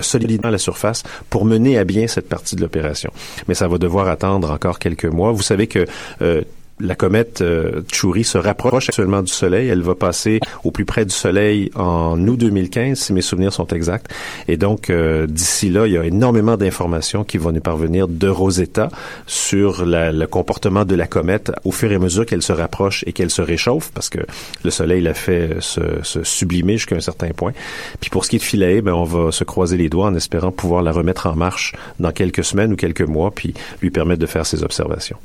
Speaker 2: solidement à la surface pour mener à bien cette partie de l'opération. Mais ça va devoir attendre encore quelques mois. Vous savez que euh, la comète euh, Tchouri se rapproche actuellement du Soleil. Elle va passer au plus près du Soleil en août 2015, si mes souvenirs sont exacts. Et donc, euh, d'ici là, il y a énormément d'informations qui vont nous parvenir de Rosetta sur la, le comportement de la comète au fur et à mesure qu'elle se rapproche et qu'elle se réchauffe, parce que le Soleil l'a fait se, se sublimer jusqu'à un certain point. Puis pour ce qui est de Philae, ben, on va se croiser les doigts en espérant pouvoir la remettre en marche dans quelques semaines ou quelques mois, puis lui permettre de faire ses observations.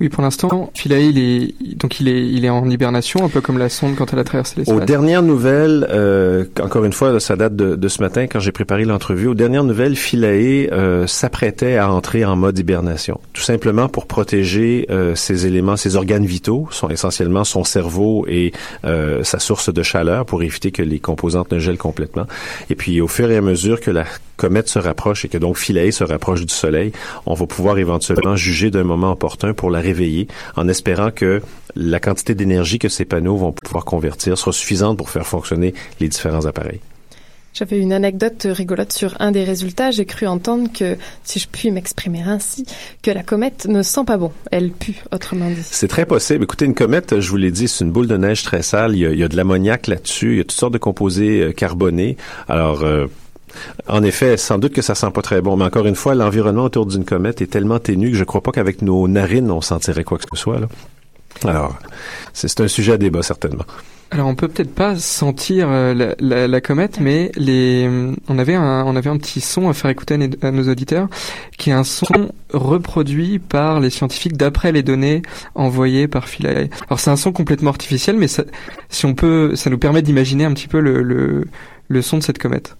Speaker 6: Oui, pour l'instant, Philae, il est donc il est il est en hibernation, un peu comme la sonde quand elle a traversé l'espace.
Speaker 2: Aux dernières nouvelles, euh, encore une fois, ça date de, de ce matin quand j'ai préparé l'entrevue. Aux dernières nouvelles, Philae euh, s'apprêtait à entrer en mode hibernation, tout simplement pour protéger euh, ses éléments, ses organes vitaux, sont essentiellement son cerveau et euh, sa source de chaleur, pour éviter que les composantes ne gèlent complètement. Et puis, au fur et à mesure que la comète se rapproche et que donc Philae se rapproche du Soleil, on va pouvoir éventuellement juger d'un moment opportun pour la réveiller, en espérant que la quantité d'énergie que ces panneaux vont pouvoir convertir sera suffisante pour faire fonctionner les différents appareils.
Speaker 11: J'avais une anecdote rigolote sur un des résultats. J'ai cru entendre que, si je puis m'exprimer ainsi, que la comète ne sent pas bon. Elle pue, autrement dit.
Speaker 2: C'est très possible. Écoutez, une comète, je vous l'ai dit, c'est une boule de neige très sale. Il y a, il y a de l'ammoniac là-dessus. Il y a toutes sortes de composés euh, carbonés. Alors, euh, en effet, sans doute que ça sent pas très bon, mais encore une fois, l'environnement autour d'une comète est tellement ténu que je crois pas qu'avec nos narines on sentirait quoi que ce soit. Alors, c'est un sujet à débat certainement.
Speaker 6: Alors on peut peut-être pas sentir euh, la, comète, mais on avait un, on avait un petit son à faire écouter à, nos auditeurs, qui est un son reproduit par les scientifiques d'après les données envoyées par Philae. Alors c'est un son complètement artificiel, mais ça, si on peut, ça nous permet d'imaginer un petit peu le, le son de cette comète.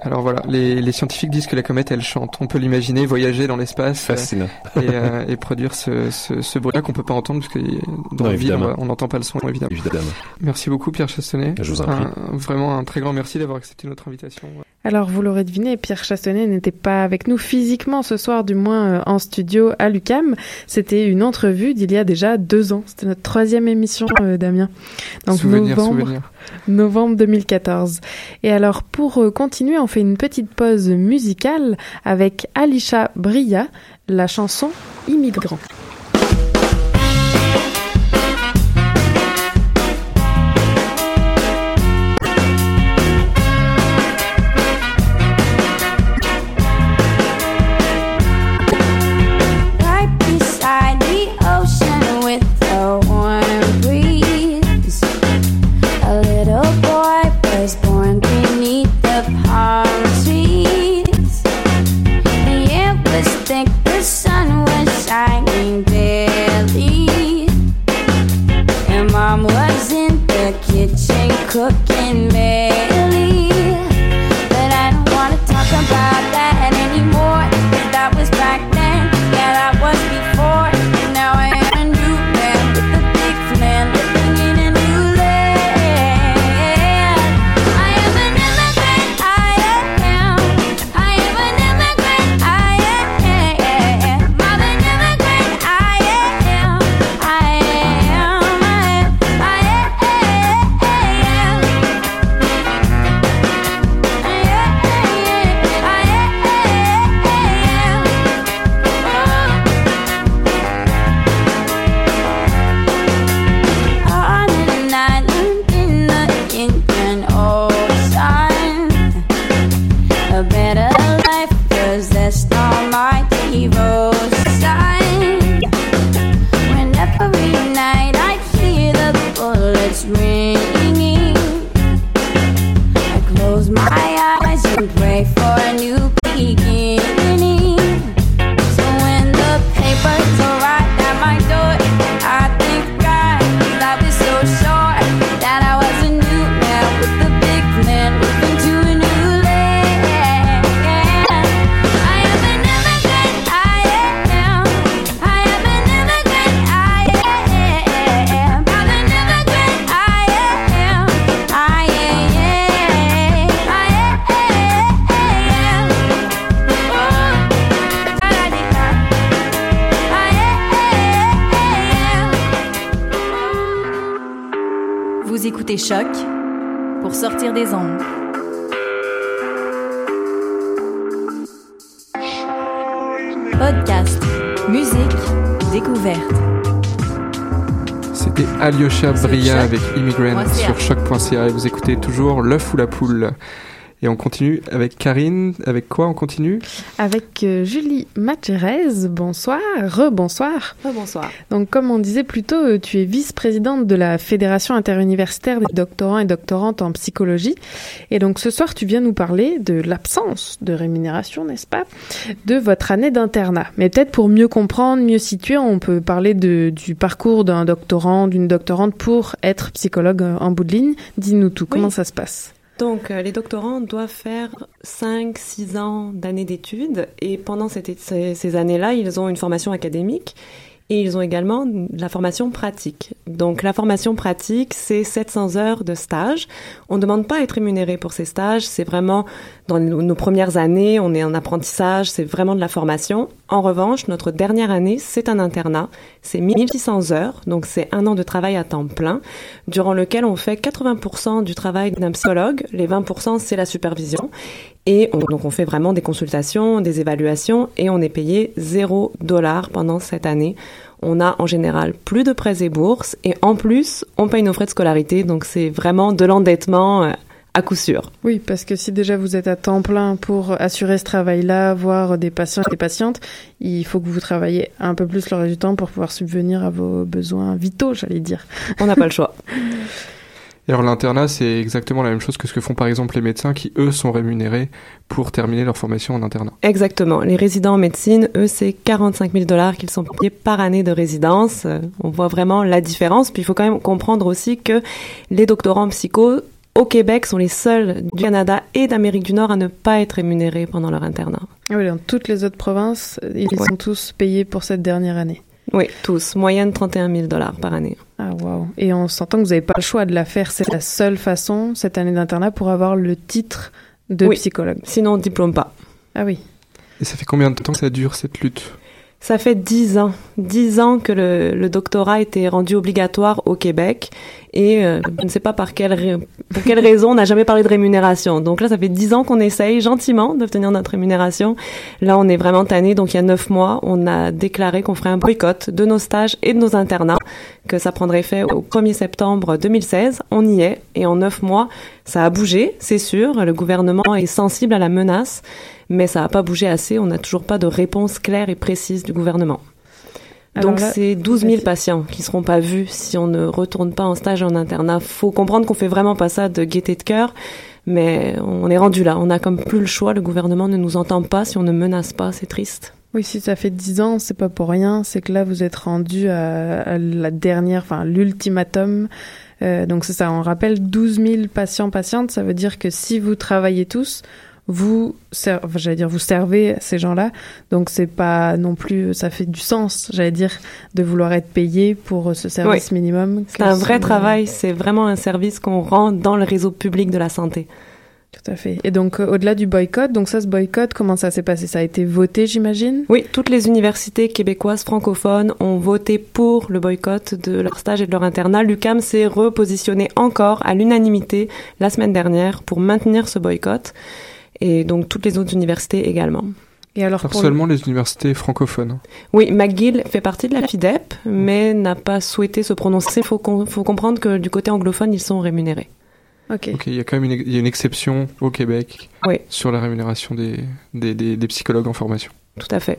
Speaker 6: Alors voilà, les, les, scientifiques disent que la comète, elle chante. On peut l'imaginer voyager dans l'espace.
Speaker 2: Fascinant.
Speaker 6: Euh, et, euh, et, produire ce, ce, ce bruit-là qu'on peut pas entendre parce que dans non, la ville, on n'entend pas le son, évidemment.
Speaker 2: évidemment.
Speaker 6: Merci beaucoup, Pierre Chassonnet.
Speaker 2: Je vous en prie.
Speaker 6: Un, vraiment un très grand merci d'avoir accepté notre invitation.
Speaker 11: Alors, vous l'aurez deviné, Pierre Chassonnet n'était pas avec nous physiquement ce soir, du moins euh, en studio à l'UCAM. C'était une entrevue d'il y a déjà deux ans. C'était notre troisième émission, euh, Damien.
Speaker 6: Donc, souvenir,
Speaker 11: novembre,
Speaker 6: souvenir.
Speaker 11: novembre 2014. Et alors, pour euh, continuer, on fait une petite pause musicale avec Alisha Bria, la chanson Immigrant.
Speaker 12: Sortir des ondes. Podcast, musique, découverte.
Speaker 6: C'était Alyosha Bria avec Immigrant sur choc.ca et vous écoutez toujours l'œuf ou la poule. Et on continue avec Karine. Avec quoi on continue?
Speaker 5: Avec euh, Julie Matérez. Bonsoir. Rebonsoir.
Speaker 13: Rebonsoir.
Speaker 5: Donc, comme on disait plus tôt, euh, tu es vice-présidente de la Fédération interuniversitaire des doctorants et doctorantes en psychologie. Et donc, ce soir, tu viens nous parler de l'absence de rémunération, n'est-ce pas, de votre année d'internat. Mais peut-être pour mieux comprendre, mieux situer, on peut parler de, du parcours d'un doctorant, d'une doctorante pour être psychologue en bout de ligne. Dis-nous tout. Comment ça se passe?
Speaker 13: Donc, euh, les doctorants doivent faire 5-6 ans d'années d'études et pendant ces, ces années-là, ils ont une formation académique et ils ont également la formation pratique. Donc la formation pratique, c'est 700 heures de stage. On ne demande pas à être rémunéré pour ces stages. C'est vraiment dans nos premières années, on est en apprentissage, c'est vraiment de la formation. En revanche, notre dernière année, c'est un internat. C'est 1600 heures, donc c'est un an de travail à temps plein, durant lequel on fait 80% du travail d'un psychologue. Les 20%, c'est la supervision. Et on, donc on fait vraiment des consultations, des évaluations, et on est payé 0 dollar pendant cette année. On a en général plus de prêts et bourses, et en plus, on paye nos frais de scolarité, donc c'est vraiment de l'endettement euh, à coup sûr.
Speaker 5: Oui, parce que si déjà vous êtes à temps plein pour assurer ce travail-là, voir des patients et des patientes, il faut que vous travaillez un peu plus le reste du temps pour pouvoir subvenir à vos besoins vitaux, j'allais dire.
Speaker 13: On n'a pas le choix. [LAUGHS]
Speaker 6: Et alors l'internat, c'est exactement la même chose que ce que font par exemple les médecins qui, eux, sont rémunérés pour terminer leur formation en internat.
Speaker 13: Exactement. Les résidents en médecine, eux, c'est 45 000 dollars qu'ils sont payés par année de résidence. Euh, on voit vraiment la différence. Puis il faut quand même comprendre aussi que les doctorants en psycho au Québec sont les seuls du Canada et d'Amérique du Nord à ne pas être rémunérés pendant leur internat.
Speaker 5: Oui, dans toutes les autres provinces, ils
Speaker 13: Ouais.
Speaker 5: sont tous payés pour cette dernière année.
Speaker 13: Oui, tous. Moyenne 31 000 dollars par année.
Speaker 5: Ah waouh. Et on s'entend que vous n'avez pas le choix de la faire. C'est la seule façon, cette année d'internat, pour avoir le titre de
Speaker 13: Oui.
Speaker 5: psychologue.
Speaker 13: Sinon, on ne diplôme pas.
Speaker 5: Ah oui.
Speaker 6: Et ça fait combien de temps que ça dure cette lutte?
Speaker 13: Ça fait dix ans, dix ans que le, le doctorat été rendu obligatoire au Québec et euh, je ne sais pas par quelle, pour quelle raison on n'a jamais parlé de rémunération. Donc là, ça fait dix ans qu'on essaye gentiment d'obtenir notre rémunération. Là, on est vraiment tanné. Donc il y a neuf mois, on a déclaré qu'on ferait un boycott de nos stages et de nos internats, que ça prendrait fait au 1er septembre 2016. On y est et en neuf mois, ça a bougé, c'est sûr. Le gouvernement est sensible à la menace, mais ça n'a pas bougé assez. On n'a toujours pas de réponse claire et précise du gouvernement.
Speaker 5: Alors
Speaker 13: Donc c'est 12 000 patients qui seront pas vus si on ne retourne pas en stage en internat. Faut comprendre qu'on fait vraiment pas ça de gaieté de cœur, mais on est rendu là. On a comme plus le choix. Le gouvernement ne nous entend pas si on ne menace pas. C'est triste.
Speaker 5: Oui, si ça fait dix ans, c'est pas pour rien. C'est que là, vous êtes rendu à, à la dernière, enfin, l'ultimatum. Euh, donc c'est ça, on rappelle 12 000 patients, patientes. Ça veut dire que si vous travaillez tous, vous, j'allais dire, vous servez ces gens-là. Donc c'est pas non plus, ça fait du sens, j'allais dire, de vouloir être payé pour ce service minimum.
Speaker 13: C'est un vrai travail. C'est vraiment un service qu'on rend dans le réseau public de la santé.
Speaker 5: Tout à fait. Et donc, euh, au-delà du boycott, donc ça, ce boycott, comment ça s'est passé? Ça a été voté, j'imagine?
Speaker 13: Oui, toutes les universités québécoises francophones ont voté pour le boycott de leur stage et de leur internat. L'UCAM s'est repositionné encore à l'unanimité la semaine dernière pour maintenir ce boycott. Et donc toutes les autres universités également.
Speaker 5: Et alors,
Speaker 6: Alors seulement les universités francophones.
Speaker 13: Oui, McGill fait partie de la FIDEP, mais n'a pas souhaité se prononcer. Il faut, com- faut comprendre que du côté anglophone, ils sont rémunérés.
Speaker 5: Ok.
Speaker 6: Ok, il y a quand même une, il y a une exception au Québec
Speaker 13: Oui.
Speaker 6: sur la rémunération des, des, des, des psychologues en formation.
Speaker 13: Tout à fait.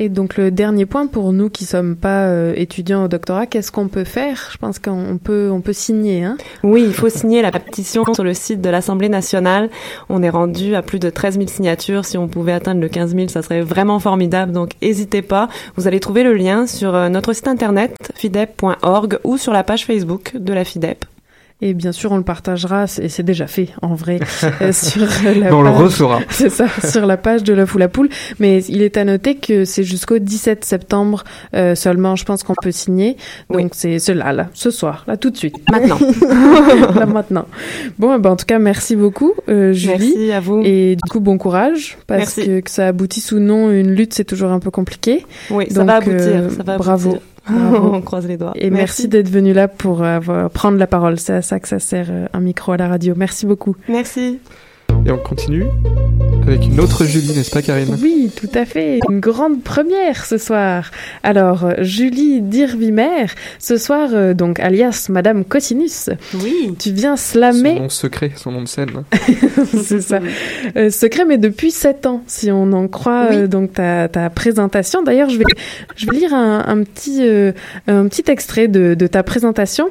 Speaker 5: Et donc le dernier point pour nous qui sommes pas euh, étudiants au doctorat, qu'est-ce qu'on peut faire? Je pense qu'on peut on peut signer hein.
Speaker 13: Oui, il faut signer la pétition sur le site de l'Assemblée nationale. On est rendu à plus de 13 000 signatures. Si on pouvait atteindre le 15 000, ça serait vraiment formidable. Donc, n'hésitez pas. Vous allez trouver le lien sur euh, notre site internet fidep.org ou sur la page Facebook de la FIDEP.
Speaker 5: Et bien sûr, on le partagera, et c'est déjà fait en vrai, euh, [LAUGHS] sur la
Speaker 6: on le
Speaker 5: page-
Speaker 6: refera. [LAUGHS]
Speaker 5: C'est ça, sur la page de l'œuf ou la poule. Mais il est à noter que c'est jusqu'au 17 septembre euh, seulement, je pense qu'on peut signer. Donc c'est cela, là, ce soir, là, tout de suite.
Speaker 13: Maintenant. [LAUGHS]
Speaker 5: là, maintenant. Bon, eh ben, en tout cas, merci beaucoup, euh, Julie.
Speaker 13: Merci à vous.
Speaker 5: Et du coup, bon courage, parce
Speaker 13: Merci.
Speaker 5: que que ça aboutisse ou non, une lutte, c'est toujours un peu compliqué.
Speaker 13: Oui, ça va aboutir.
Speaker 5: euh,
Speaker 13: ça va
Speaker 5: bravo.
Speaker 13: aboutir. [LAUGHS] On croise les doigts.
Speaker 5: Et merci, d'être venu là pour avoir- prendre la parole. C'est à ça que ça sert euh, un micro à la radio. Merci beaucoup.
Speaker 13: Merci.
Speaker 6: Et on continue avec une autre Julie, n'est-ce pas Karine?
Speaker 5: Oui, tout à fait. Une grande première ce soir. Alors, euh, Julie Dirvimer, ce soir, euh, donc alias Madame Cosinus.
Speaker 8: Oui.
Speaker 5: Tu viens slammer...
Speaker 6: Son nom secret, son nom de scène. [LAUGHS]
Speaker 5: C'est ça. Euh, secret, mais depuis 7 ans, si on en croit euh, donc ta, ta présentation. D'ailleurs, je vais, je vais lire un, un petit, euh, un petit extrait de, de ta présentation.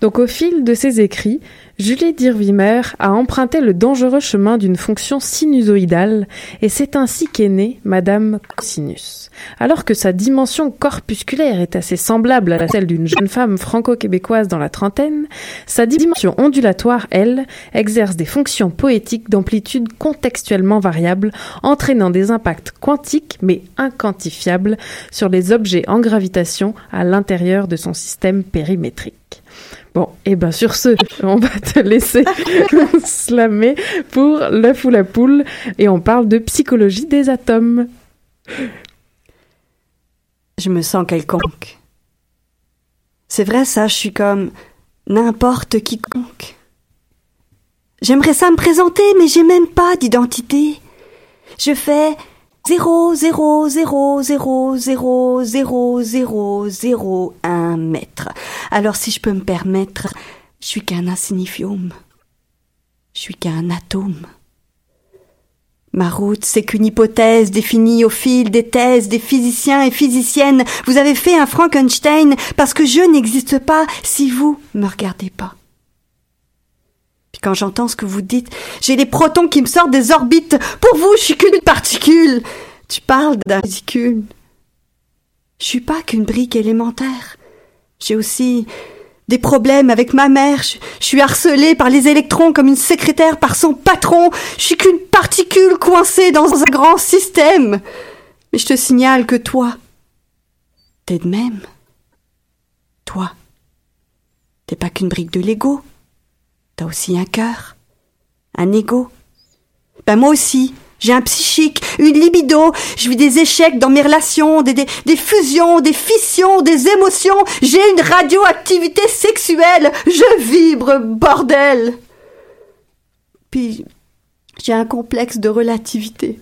Speaker 5: Donc, au fil de ses écrits, Julie Dirvimer a emprunté le dangereux chemin d'une fonction sinusoïdale et c'est ainsi qu'est née Madame Cosinus. Alors que sa dimension corpusculaire est assez semblable à celle d'une jeune femme franco-québécoise dans la trentaine, sa dimension ondulatoire, elle, exerce des fonctions poétiques d'amplitude contextuellement variable, entraînant des impacts quantiques mais inquantifiables sur les objets en gravitation à l'intérieur de son système périmétrique. Bon, et ben sur ce, on va te laisser [LAUGHS] slammer pour l'œuf ou la poule et on parle de psychologie des atomes.
Speaker 8: Je me sens quelconque. C'est vrai ça, je suis comme n'importe quiconque. J'aimerais ça me présenter, mais j'ai même pas d'identité. Je fais 0, 0, 0, 0, 0, 0, 0, 0, 1 mètre. Alors si je peux me permettre, je suis qu'un insignifium. Je suis qu'un atome. Ma route, c'est qu'une hypothèse définie au fil des thèses des physiciens et physiciennes. Vous avez fait un Frankenstein parce que je n'existe pas si vous me regardez pas. Quand j'entends ce que vous dites, j'ai les protons qui me sortent des orbites. Pour vous, je suis qu'une particule. Tu parles d'un ridicule. Je suis pas qu'une brique élémentaire. J'ai aussi des problèmes avec ma mère. Je, je suis harcelée par les électrons comme une secrétaire par son patron. Je suis qu'une particule coincée dans un grand système. Mais je te signale que toi, t'es de même. Toi, t'es pas qu'une brique de Lego. T'as aussi un cœur, un ego. Ben moi aussi, j'ai un psychique, une libido, je vis des échecs dans mes relations, des, des, des fusions, des fissions, des émotions, j'ai une radioactivité sexuelle, je vibre, bordel. Puis, j'ai un complexe de relativité.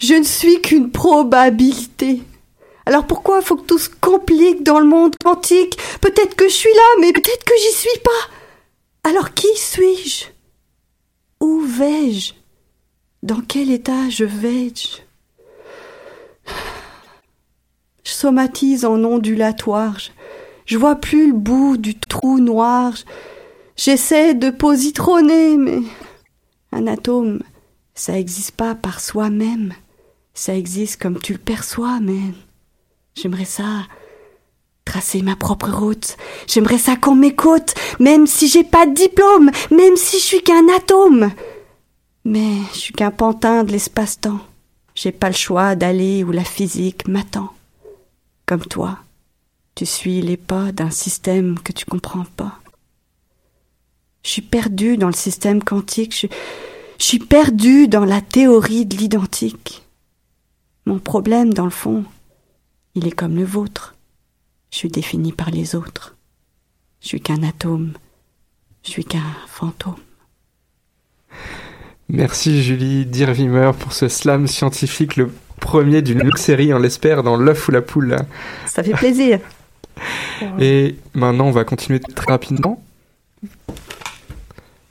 Speaker 8: Je ne suis qu'une probabilité. Alors pourquoi faut que tout se complique dans le monde quantique? Peut-être que je suis là, mais peut-être que j'y suis pas. Alors qui suis-je? Où vais-je? Dans quel état je vais-je? Je somatise en ondulatoire. Je, vois plus le bout du trou noir. Je- J'essaie de positronner, mais un atome, ça existe pas par soi-même. Ça existe comme tu le perçois, mais j'aimerais ça tracer ma propre route. J'aimerais ça qu'on m'écoute, même si j'ai pas de diplôme, même si je suis qu'un atome. Mais je suis qu'un pantin de l'espace-temps. J'ai pas le choix d'aller où la physique m'attend. Comme toi, tu suis les pas d'un système que tu comprends pas. Je suis perdu dans le système quantique. Je, suis perdu dans la théorie de l'identique. Mon problème, dans le fond, il est comme le vôtre. Je suis défini par les autres. Je suis qu'un atome. Je suis qu'un fantôme.
Speaker 6: Merci Julie Dirvimer pour ce slam scientifique, le premier d'une longue série, on l'espère, dans l'œuf ou la poule.
Speaker 8: Ça fait plaisir.
Speaker 6: Et maintenant, on va continuer très rapidement.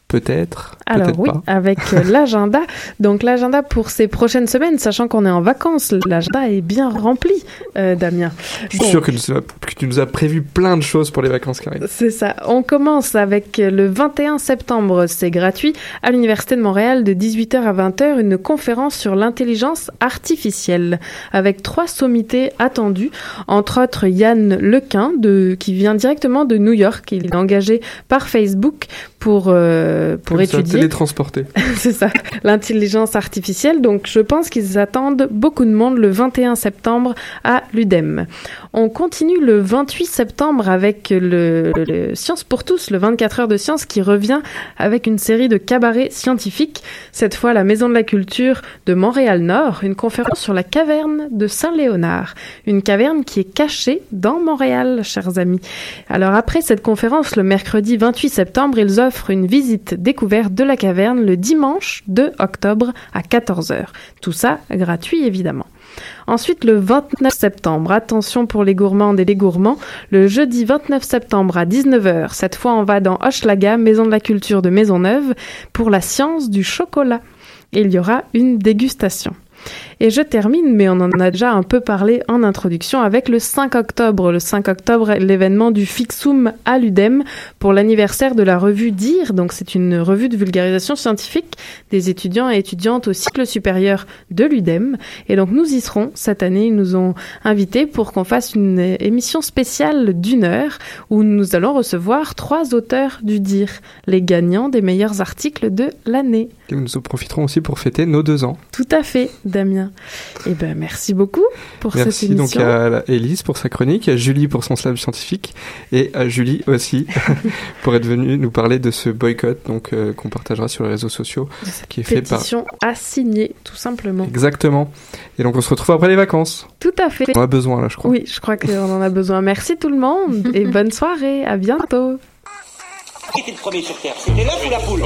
Speaker 6: Peut-être,
Speaker 5: Alors oui,
Speaker 6: pas. [LAUGHS]
Speaker 5: avec euh, l'agenda. Donc l'agenda pour ces prochaines semaines, sachant qu'on est en vacances, l'agenda est bien rempli, euh, Damien.
Speaker 6: Je suis sûr que, tu nous as- prévu plein de choses pour les vacances, Karine.
Speaker 5: C'est ça. On commence avec le 21 septembre. C'est gratuit à l'Université de Montréal de 18h à 20h, une conférence sur l'intelligence artificielle avec trois sommités attendues, entre autres Yann Lequin de, qui vient directement de New York. Il est engagé par Facebook pour, euh, pour
Speaker 6: Comme ça,
Speaker 5: étudier.
Speaker 6: télétransporter. [LAUGHS]
Speaker 5: C'est ça, l'intelligence artificielle. Donc, je pense qu'ils attendent beaucoup de monde le 21 septembre à l'UDEM. On continue le 28 septembre avec le, le Science pour tous, le 24 heures de science qui revient avec une série de cabarets scientifiques. Cette fois, la Maison de la Culture de Montréal-Nord, une conférence sur la caverne de Saint-Léonard. Une caverne qui est cachée dans Montréal, chers amis. Alors, après cette conférence, le mercredi 28 septembre, ils offrent une visite site découverte de la caverne le dimanche 2 octobre à 14h. Tout ça gratuit évidemment. Ensuite, le 29 septembre, attention pour les gourmandes et les gourmands, le jeudi 29 septembre à 19h, cette fois on va dans Hochelaga, Maison de la Culture de Maisonneuve, pour la science du chocolat. Et il y aura une dégustation. Et je termine, mais on en a déjà un peu parlé en introduction, avec le 5 octobre. Le 5 octobre, l'événement du Fixum à l'UDEM pour l'anniversaire de la revue DIR. Donc, c'est une revue de vulgarisation scientifique des étudiants et étudiantes au cycle supérieur de l'UDEM. Et donc, nous y serons cette année. Ils nous ont invités pour qu'on fasse une émission spéciale d'une heure où nous allons recevoir trois auteurs du DIR, les gagnants des meilleurs articles de l'année.
Speaker 6: Et nous en profiterons aussi pour fêter nos deux ans.
Speaker 5: Tout à fait, Damien. Eh ben, merci beaucoup pour
Speaker 6: merci
Speaker 5: cette émission.
Speaker 6: donc à Élise pour sa chronique, à Julie pour son slam scientifique et à Julie aussi [LAUGHS] pour être venue nous parler de ce boycott donc euh, qu'on partagera sur les réseaux sociaux qui est fait par
Speaker 5: Pétition à signer, tout simplement.
Speaker 6: Exactement. Et donc on se retrouve après les vacances.
Speaker 5: Tout à fait.
Speaker 6: On a besoin là, je crois.
Speaker 5: Oui, je crois qu'on en a besoin. Merci tout le monde [LAUGHS] et bonne soirée. À bientôt.
Speaker 1: Qui était le premier sur Terre? C'était l'œuf ou la poule?